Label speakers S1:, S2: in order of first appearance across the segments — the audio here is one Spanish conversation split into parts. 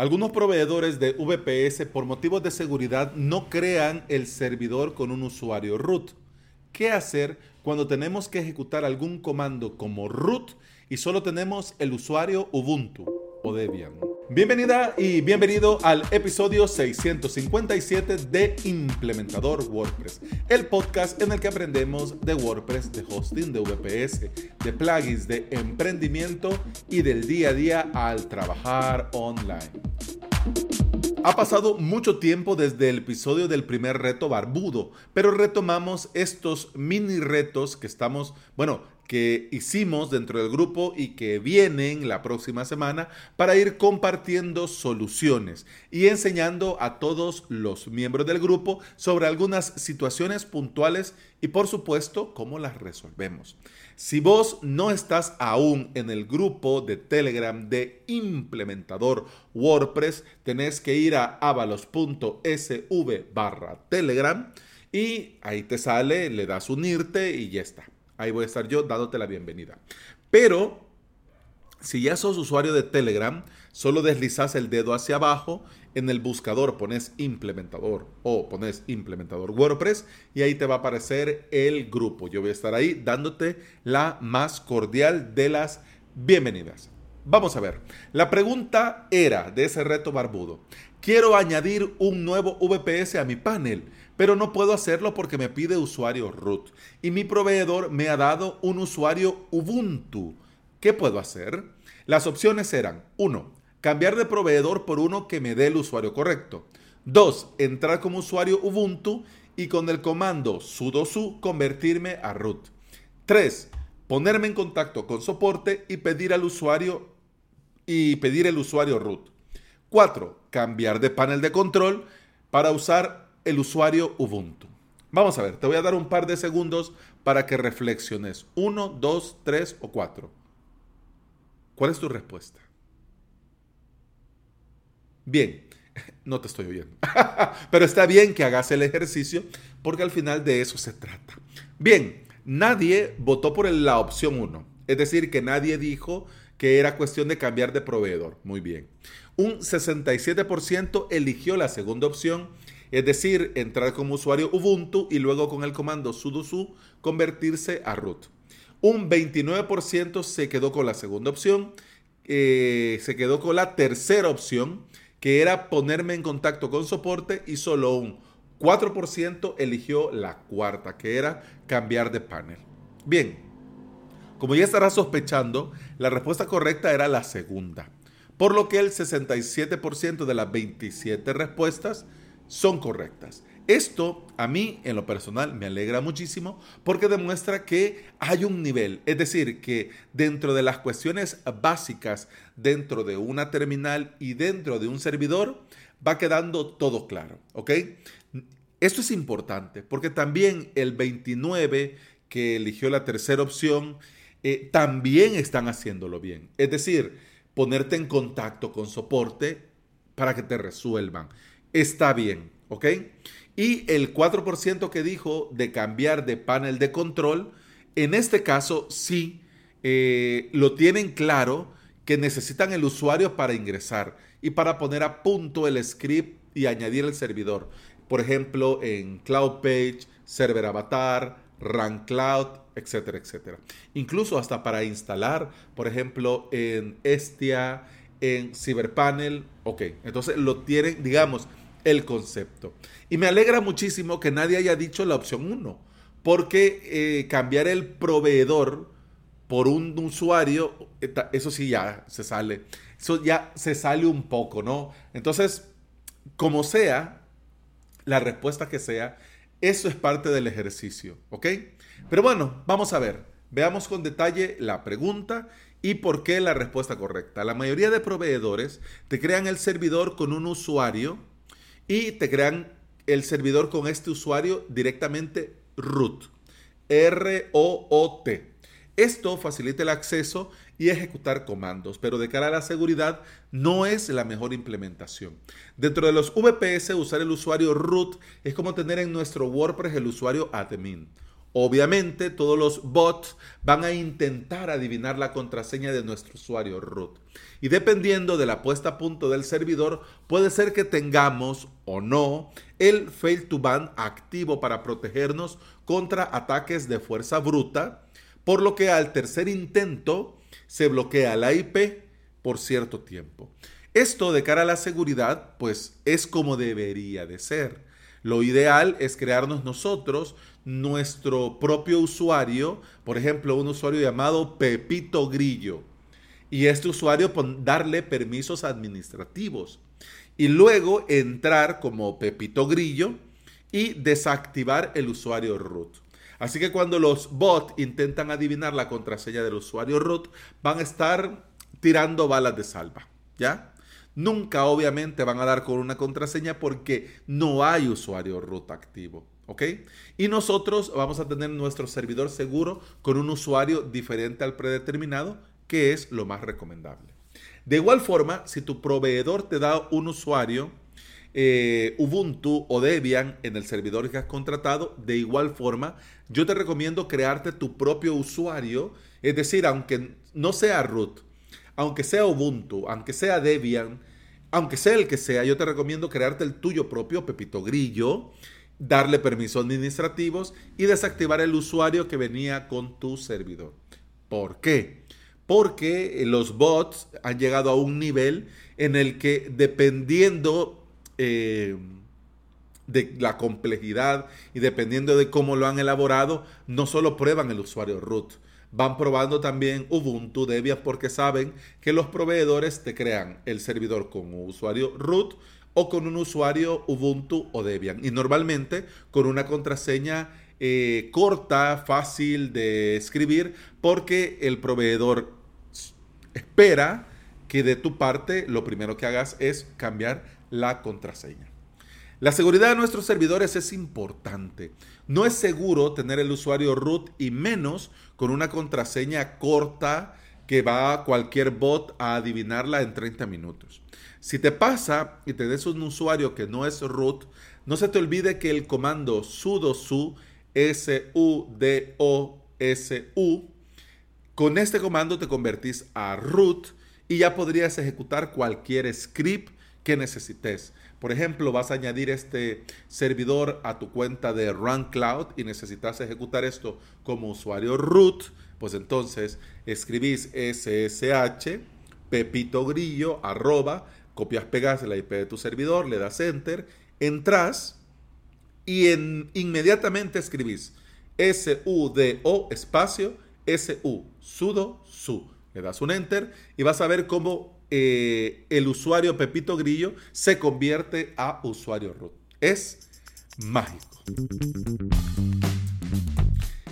S1: Algunos proveedores de VPS por motivos de seguridad no crean el servidor con un usuario root. ¿Qué hacer cuando tenemos que ejecutar algún comando como root y solo tenemos el usuario Ubuntu o Debian? Bienvenida y bienvenido al episodio 657 de Implementador WordPress, el podcast en el que aprendemos de WordPress, de hosting, de VPS, de plugins, de emprendimiento y del día a día al trabajar online. Ha pasado mucho tiempo desde el episodio del primer reto barbudo, pero retomamos estos mini retos que estamos, bueno, que hicimos dentro del grupo y que vienen la próxima semana para ir compartiendo soluciones y enseñando a todos los miembros del grupo sobre algunas situaciones puntuales y por supuesto cómo las resolvemos. Si vos no estás aún en el grupo de Telegram de implementador WordPress, tenés que ir a avalos.sv barra Telegram y ahí te sale, le das unirte y ya está. Ahí voy a estar yo dándote la bienvenida. Pero si ya sos usuario de Telegram, solo deslizas el dedo hacia abajo, en el buscador pones implementador o pones implementador WordPress y ahí te va a aparecer el grupo. Yo voy a estar ahí dándote la más cordial de las bienvenidas. Vamos a ver. La pregunta era de ese reto barbudo. Quiero añadir un nuevo VPS a mi panel pero no puedo hacerlo porque me pide usuario root y mi proveedor me ha dado un usuario Ubuntu. ¿Qué puedo hacer? Las opciones eran 1. Cambiar de proveedor por uno que me dé el usuario correcto. 2. Entrar como usuario Ubuntu y con el comando sudo su convertirme a root. 3. Ponerme en contacto con soporte y pedir al usuario y pedir el usuario root. 4. Cambiar de panel de control para usar el usuario Ubuntu. Vamos a ver, te voy a dar un par de segundos para que reflexiones. Uno, dos, tres o cuatro. ¿Cuál es tu respuesta? Bien, no te estoy oyendo. Pero está bien que hagas el ejercicio porque al final de eso se trata. Bien, nadie votó por la opción 1. Es decir, que nadie dijo que era cuestión de cambiar de proveedor. Muy bien. Un 67% eligió la segunda opción es decir, entrar como usuario Ubuntu y luego con el comando sudo su convertirse a root. Un 29% se quedó con la segunda opción, eh, se quedó con la tercera opción, que era ponerme en contacto con soporte y solo un 4% eligió la cuarta, que era cambiar de panel. Bien, como ya estarás sospechando, la respuesta correcta era la segunda, por lo que el 67% de las 27 respuestas son correctas. Esto a mí en lo personal me alegra muchísimo porque demuestra que hay un nivel, es decir, que dentro de las cuestiones básicas, dentro de una terminal y dentro de un servidor, va quedando todo claro, ¿ok? Esto es importante porque también el 29 que eligió la tercera opción, eh, también están haciéndolo bien. Es decir, ponerte en contacto con soporte para que te resuelvan está bien, ¿ok? Y el 4% que dijo de cambiar de panel de control, en este caso sí eh, lo tienen claro que necesitan el usuario para ingresar y para poner a punto el script y añadir el servidor. Por ejemplo, en Cloud Page, Server Avatar, Run Cloud, etcétera, etcétera. Incluso hasta para instalar, por ejemplo, en Estia, en CyberPanel. Ok, entonces lo tienen, digamos, el concepto. Y me alegra muchísimo que nadie haya dicho la opción 1, porque eh, cambiar el proveedor por un usuario, eso sí ya se sale. Eso ya se sale un poco, ¿no? Entonces, como sea, la respuesta que sea, eso es parte del ejercicio, ¿ok? Pero bueno, vamos a ver. Veamos con detalle la pregunta y por qué la respuesta correcta. La mayoría de proveedores te crean el servidor con un usuario y te crean el servidor con este usuario directamente root. R-O-O-T. Esto facilita el acceso y ejecutar comandos, pero de cara a la seguridad no es la mejor implementación. Dentro de los VPS, usar el usuario root es como tener en nuestro WordPress el usuario admin Obviamente todos los bots van a intentar adivinar la contraseña de nuestro usuario root. Y dependiendo de la puesta a punto del servidor, puede ser que tengamos o no el fail to ban activo para protegernos contra ataques de fuerza bruta, por lo que al tercer intento se bloquea la IP por cierto tiempo. Esto de cara a la seguridad, pues es como debería de ser. Lo ideal es crearnos nosotros nuestro propio usuario, por ejemplo, un usuario llamado Pepito Grillo. Y este usuario darle permisos administrativos. Y luego entrar como Pepito Grillo y desactivar el usuario root. Así que cuando los bots intentan adivinar la contraseña del usuario root, van a estar tirando balas de salva, ¿ya? Nunca obviamente van a dar con una contraseña porque no hay usuario root activo. ¿ok? Y nosotros vamos a tener nuestro servidor seguro con un usuario diferente al predeterminado, que es lo más recomendable. De igual forma, si tu proveedor te da un usuario eh, Ubuntu o Debian en el servidor que has contratado, de igual forma, yo te recomiendo crearte tu propio usuario, es decir, aunque no sea root, aunque sea Ubuntu, aunque sea Debian, aunque sea el que sea, yo te recomiendo crearte el tuyo propio, Pepito Grillo, darle permisos administrativos y desactivar el usuario que venía con tu servidor. ¿Por qué? Porque los bots han llegado a un nivel en el que dependiendo eh, de la complejidad y dependiendo de cómo lo han elaborado, no solo prueban el usuario root, van probando también Ubuntu, Debian, porque saben que los proveedores te crean el servidor con un usuario root o con un usuario Ubuntu o Debian. Y normalmente con una contraseña eh, corta, fácil de escribir, porque el proveedor espera que de tu parte lo primero que hagas es cambiar la contraseña. La seguridad de nuestros servidores es importante. No es seguro tener el usuario root y menos con una contraseña corta que va a cualquier bot a adivinarla en 30 minutos. Si te pasa y te des un usuario que no es root, no se te olvide que el comando sudo su, S-U-D-O-S-U, con este comando te convertís a root y ya podrías ejecutar cualquier script que necesites. Por ejemplo, vas a añadir este servidor a tu cuenta de Run Cloud y necesitas ejecutar esto como usuario root, pues entonces escribís ssh pepito grillo arroba copias, pegas la IP de tu servidor, le das enter, entras y en, inmediatamente escribís sudo espacio su sudo su. Le das un enter y vas a ver cómo eh, el usuario Pepito Grillo se convierte a usuario root. Es mágico.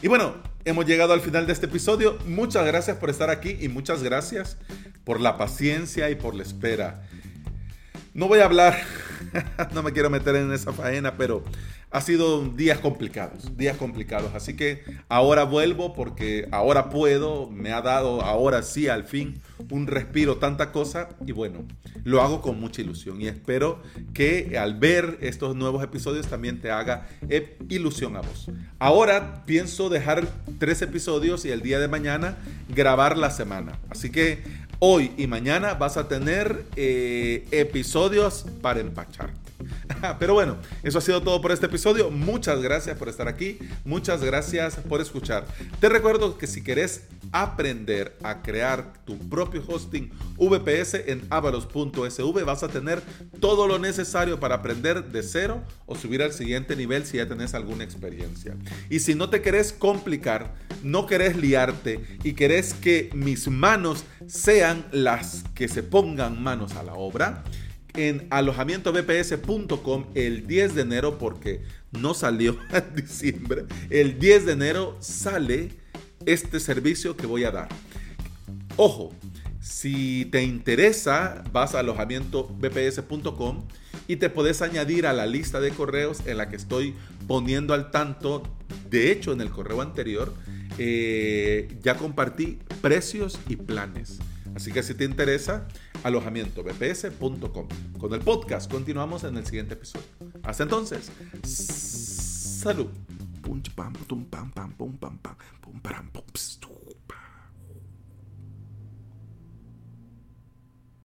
S1: Y bueno, hemos llegado al final de este episodio. Muchas gracias por estar aquí y muchas gracias por la paciencia y por la espera. No voy a hablar, no me quiero meter en esa faena, pero ha sido días complicados, días complicados. Así que ahora vuelvo porque ahora puedo, me ha dado ahora sí al fin un respiro, tanta cosa. Y bueno, lo hago con mucha ilusión y espero que al ver estos nuevos episodios también te haga ilusión a vos. Ahora pienso dejar tres episodios y el día de mañana grabar la semana. Así que Hoy y mañana vas a tener eh, episodios para empacharte. Pero bueno, eso ha sido todo por este episodio. Muchas gracias por estar aquí. Muchas gracias por escuchar. Te recuerdo que si querés aprender a crear tu propio hosting VPS en avalos.sv vas a tener todo lo necesario para aprender de cero o subir al siguiente nivel si ya tenés alguna experiencia. Y si no te querés complicar, no querés liarte y querés que mis manos sean las que se pongan manos a la obra, en alojamientovps.com el 10 de enero, porque no salió en diciembre, el 10 de enero sale este servicio que voy a dar. Ojo, si te interesa, vas a alojamientovps.com y te puedes añadir a la lista de correos en la que estoy poniendo al tanto. De hecho, en el correo anterior eh, ya compartí precios y planes. Así que si te interesa, alojamientovps.com. Con el podcast continuamos en el siguiente episodio. Hasta entonces, salud.